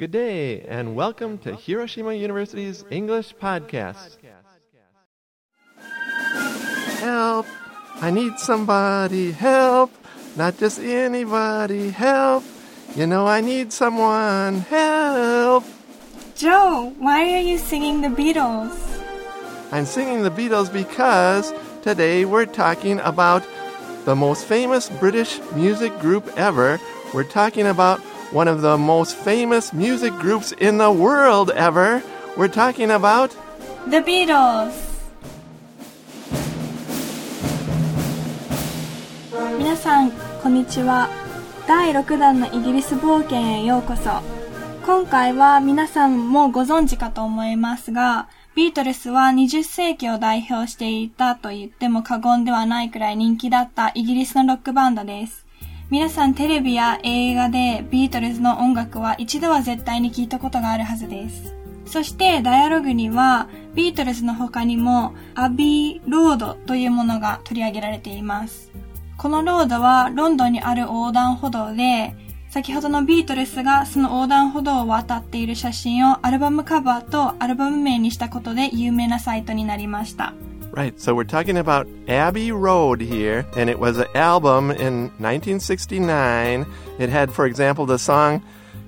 Good day, and welcome to Hiroshima University's English Podcast. Help! I need somebody. Help! Not just anybody. Help! You know I need someone. Help! Joe, why are you singing the Beatles? I'm singing the Beatles because today we're talking about the most famous British music group ever. We're talking about one of the most famous music groups in the world ever. We're talking about The Beatles! 皆さん、こんにちは。第6弾のイギリス冒険へようこそ。今回は皆さんもご存知かと思いますが、ビートルスは20世紀を代表していたと言っても過言ではないくらい人気だったイギリスのロックバンドです。皆さんテレビや映画でビートルズの音楽は一度は絶対に聞いたことがあるはずです。そしてダイアログにはビートルズの他にもアビーロードというものが取り上げられています。このロードはロンドンにある横断歩道で、先ほどのビートルスがその横断歩道を渡っている写真をアルバムカバーとアルバム名にしたことで有名なサイトになりました。Right, so we're talking about Abbey Road here, and it was an album in 1969. It had, for example, the song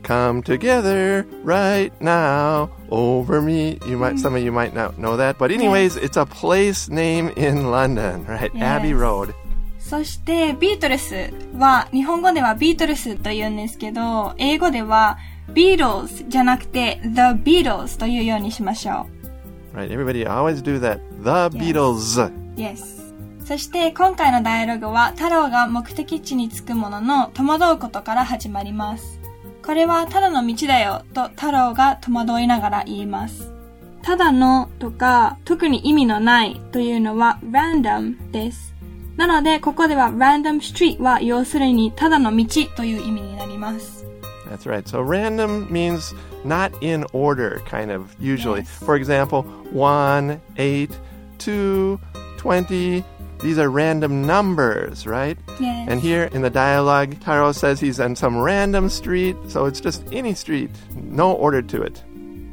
"Come Together Right Now Over Me." You might, some of you might not know that, but anyways, it's a place name in London, right? Abbey Yes. Road. そして、ビートルスは、日本語ではビートルスと言うんですけど、英語では、ビートルズじゃなくて、The Beatles というようにしましょ Right, everybody always do that. The Beatles. う。Yes. そして、今回のダイアログは、太郎が目的地に着くものの、戸惑うことから始まります。これはただの道だよ、と太郎が戸惑いながら言います。ただのとか、特に意味のないというのは random です。なので、ここでは random street は要するにただの道という意味になります。That's right. So random means not in order, kind of, usually. Yes. For example, 1, 8, 2, 20. These are random numbers, right? Yes. And here in the dialogue, Taro says he's on some random street, so it's just any street, no order to it.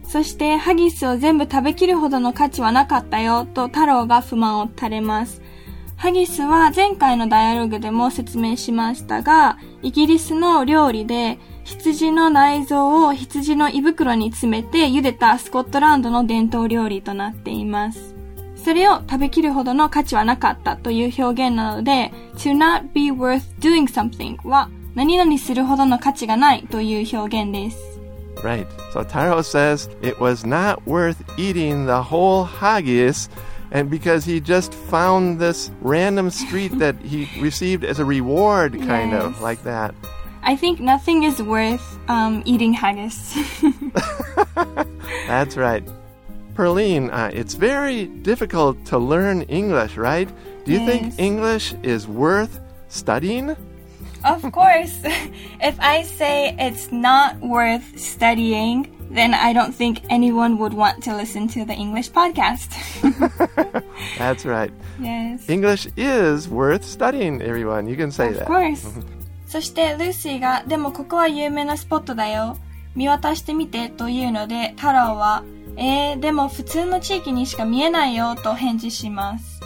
そして、ハギスを全部食べきるほどの価値はなかったよ、と太郎が不満を垂れます。ハギスは前回のダイアログでも説明しましたが、イギリスの料理で、 羊の内臓を羊の胃袋に詰めて茹でたスコットランドの伝統料理となっています。それを食べきるほどの価値はなかったという表現なので、to not be worth doing something は何々するほどの価値がないという表現です。Right. So Taro says it was not worth eating the whole haggis and because he just found this random street that he received as a reward kind of Yes. like that. I think nothing is worth um, eating haggis. That's right. Perline, uh, it's very difficult to learn English, right? Do you Yes. think English is worth studying? of course. if I say it's not worth studying, then I don't think anyone would want to listen to the English podcast. That's right. yes. English is worth studying, everyone. You can say Of that. Of course. そしてルーシーが、でもここは有名なスポットだよ。見渡してみてというので、太郎は、えー、でも普通の地域にしか見えないよと返事します。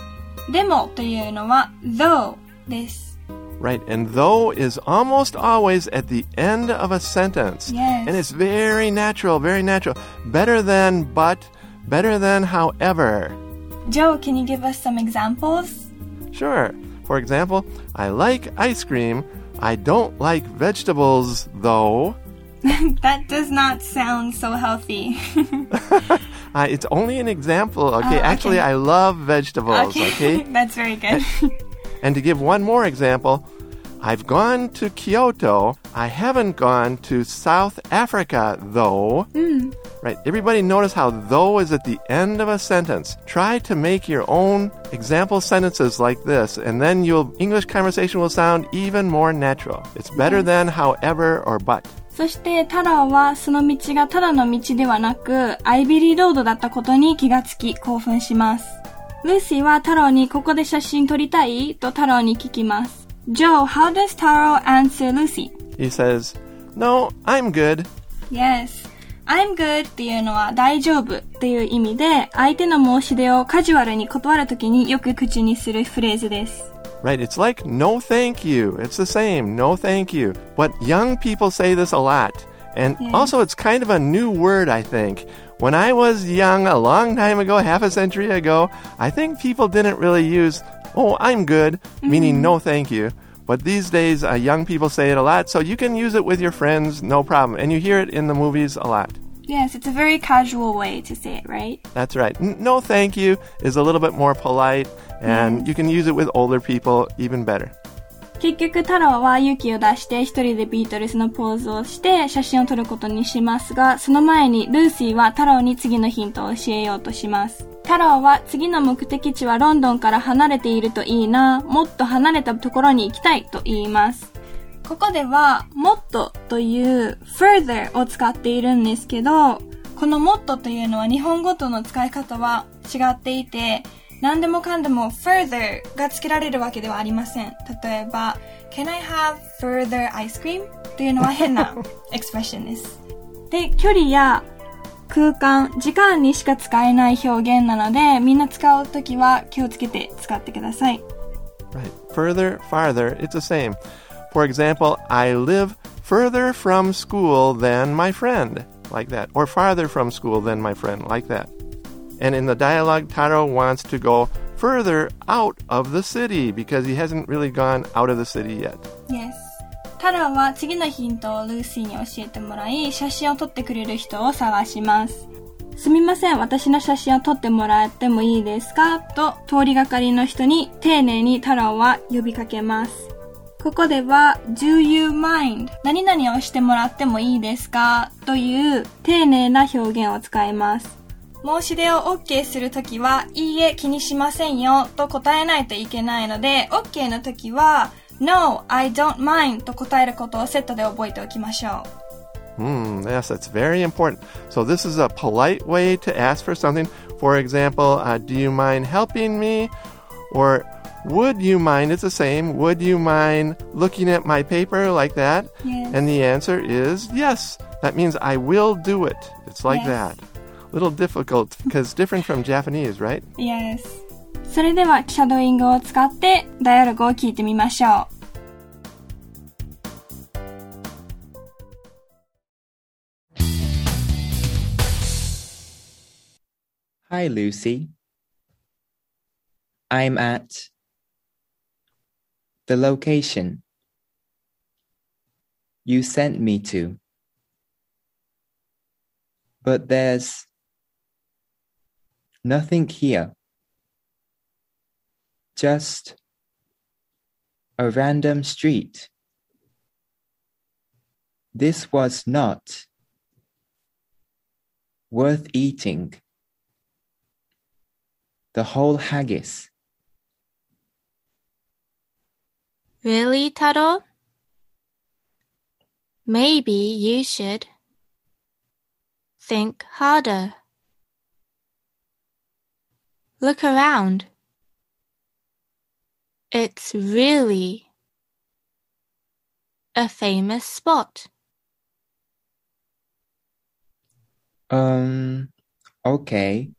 でもというのは though です。 Right. And though is almost always at the end of a sentence. Yes. And it's very natural, very natural. Better than but, better than however. Joe, can you give us some examples? Sure. For example, I like ice cream. I don't like vegetables, though. That does not sound so healthy. Uh, it's only an example, okay? Oh, okay. Actually, I love vegetables, okay? That's very good. And to give one more example, I've gone to Kyoto. I haven't gone to South Africa, though right? Everybody notice how though is at the end of a sentence. Try to make your own example sentences like this, and then your English conversation will sound even more natural. It's better mm-hmm. than however or but. そして、タローはその道がただの道ではなく、アビーロードだったことに気がつき、興奮します。ルーシーはタローにここで写真撮りたいとタローに聞きます。Joe, how does Taro answer Lucy? He says, No, I'm good. Yes. I'm good っていうのは大丈夫っていう意味で、相手の申し出をカジュアルに断るときによく口にするフレーズです。 Right, it's like no thank you. It's the same, no thank you. But young people say this a lot. And Yeah. also, it's kind of a new word, I think. When I was young, a long time ago, half a century ago, I think people didn't really use, oh, I'm good, meaning no thank you. But these days, uh, young people say it a lot, so you can use it with your friends, no problem. And you hear it in the movies a lot. Yes, it's a very casual way to say it, right? That's right. N- No thank you is a little bit more polite, and you can use it with older people even better. 結局太郎は勇気を出して一人でビートルズのポーズをして写真を撮ることにしますが、その前にルーシーは太郎に次のヒントを教えようとします。 太郎は次の目的地はロンドンから離れているといいな、もっと離れたところに行きたいと言います。ここでは、もっとという further を使っているんですけど、このもっとというのは日本語との使い方は違っていて、何でもかんでも further が付けられるわけではありません。例えば、Can I have further ice cream? というのは変なエクスプレッションです。で、距離や空間、時間にしか使えない表現なので、みんな使うときは気をつけて使ってください。 Right. Further, farther, it's the same. For example, I live further from school than my friend, like that. Or farther from school than my friend, like that. And in the dialogue, Taro wants to go further out of the city because he hasn't really gone out of the city yet. Yes. タラは次のヒントをルーシーに教えてもらい、写真を撮ってくれる人を探します。すみません、私の写真を撮ってもらってもいいですか？と、通りがかりの人に丁寧にタラは呼びかけます。ここでは、do you mind? 何々をしてもらってもいいですか？という丁寧な表現を使います。申し出を OK するときは、いいえ、気にしませんよと答えないといけないので、OK のときは、No, I don't mind と答えることをセットで覚えておきましょう。 Hmm, yes, that's very important. So, this is a polite way to ask for something. For example, uh, do you mind helping me? Or would you mind? It's the same. Would you mind looking at my paper like that? Yes. And the answer is yes. That means I will do it. It's like Yes. that. Little difficult because different from Japanese, right? Yes. それでは、シャドーイングを使って、ダイアログを聞いてみましょう。Hi, Lucy. I'm at the location you sent me to. But there's nothing here. Just a random street. This was not worth eating the whole haggis. Really, Taro? Maybe you should think harder. Look around. It's really a famous spot. Um, okay.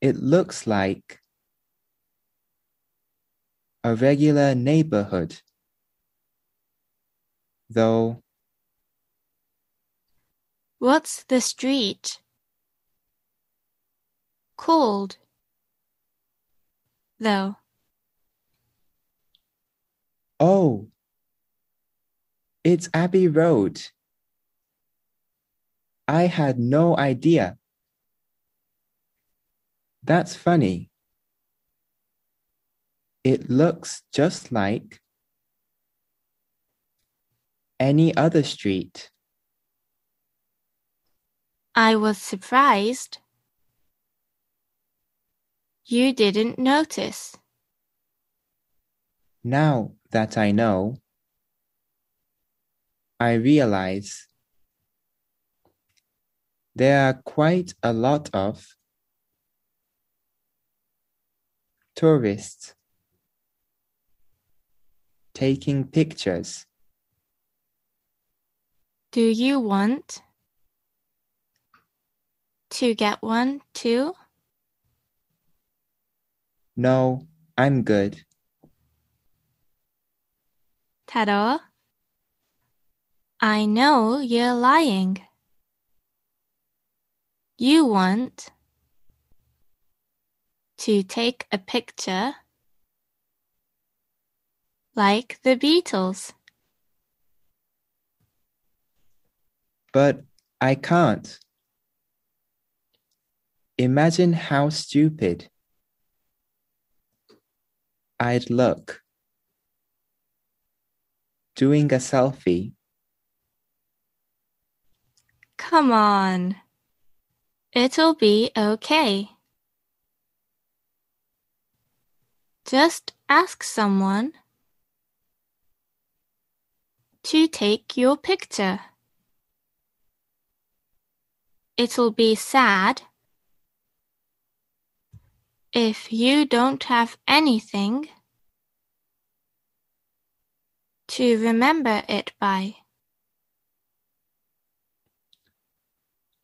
It looks like a regular neighborhood, though What's the street called? Though, Oh, it's Abbey Road. I had no idea. That's funny. It looks just like any other street. I was surprised. You didn't notice. Now that I know, I realize there are quite a lot of tourists taking pictures Do you want to get one too? No, I'm good. Taro, I know you're lying. You want to take a picture like the Beatles. But I can't. Imagine how stupid I'd look doing a selfie. Come on. It'll be okay. Just ask someone to take your picture. It'll be sad if you don't have anything to remember it by.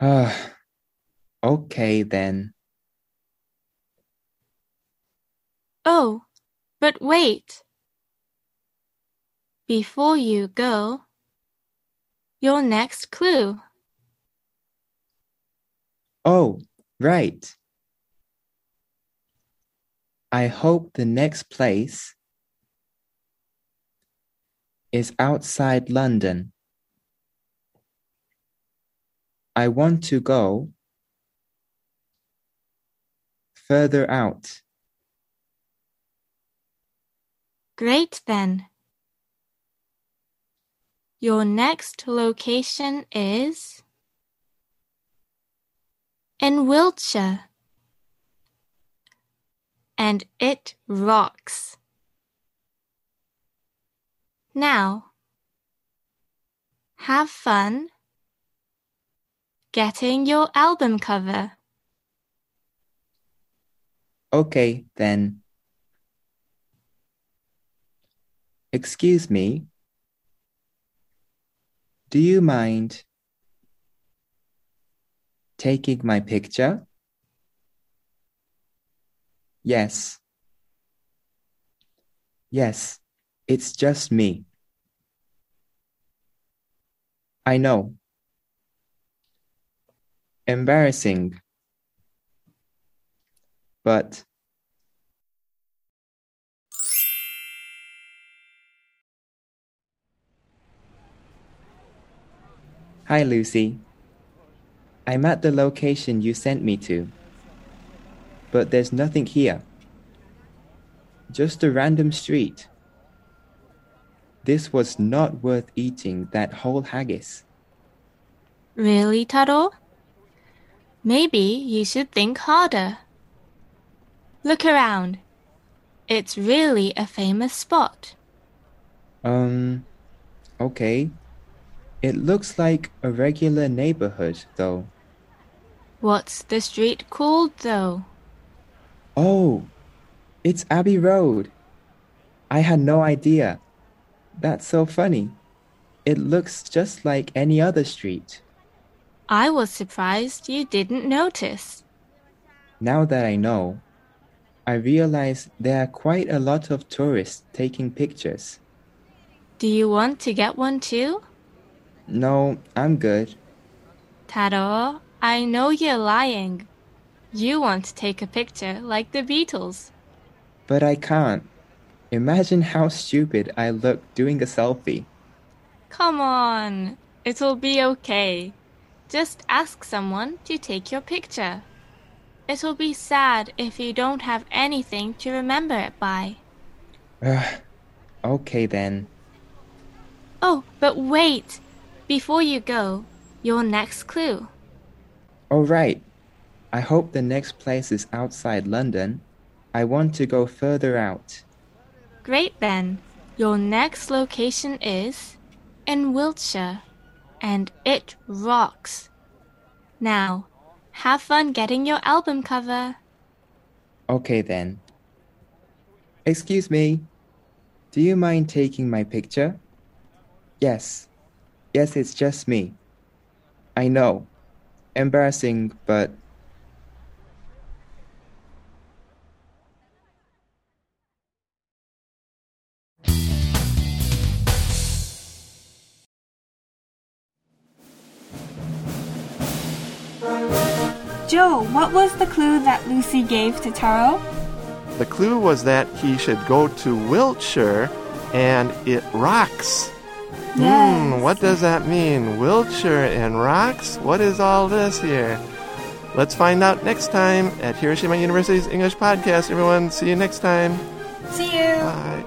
Ah, okay then. Oh, but wait. Before you go, your next clue. Oh, right. I hope the next place is outside London. I want to go further out. Great then. Your next location is in Wiltshire. And it rocks. Now, have fun getting your album cover. Okay, then. Excuse me. Do you mind taking my picture? Yes. Yes, it's just me. I know. Embarrassing. But Hi, Lucy. I'm at the location you sent me to. But there's nothing here. Just a random street. This was not worth eating that whole haggis. Really, Taro? Maybe you should think harder. Look around. It's really a famous spot. Um, okay. It looks like a regular neighborhood, though. What's the street called, though? Oh, it's Abbey Road. I had no idea. That's so funny. It looks just like any other street. I was surprised you didn't notice. Now that I know, I realize there are quite a lot of tourists taking pictures. Do you want to get one too? No, I'm good. Taro, I know you're lying. You want to take a picture like the Beatles. But I can't. Imagine how stupid I look doing a selfie. Come on, it'll be okay. Just ask someone to take your picture. It'll be sad if you don't have anything to remember it by. Ugh. Okay then. Oh, but wait! Before you go, your next clue. All right. I hope the next place is outside London. I want to go further out. Great then. Your next location is in Wiltshire, and it rocks. Now, have fun getting your album cover. Okay then. Excuse me. Do you mind taking my picture? Yes. Yes, it's just me. I know. Embarrassing, but Joe, what was the clue that Lucy gave to Taro? The clue was that he should go to Wiltshire and it rocks. Hmm, what does that mean? Wiltshire and rocks? What is all this here? Let's find out next time at Hiroshima University's English Podcast, everyone. See you next time. See you. Bye.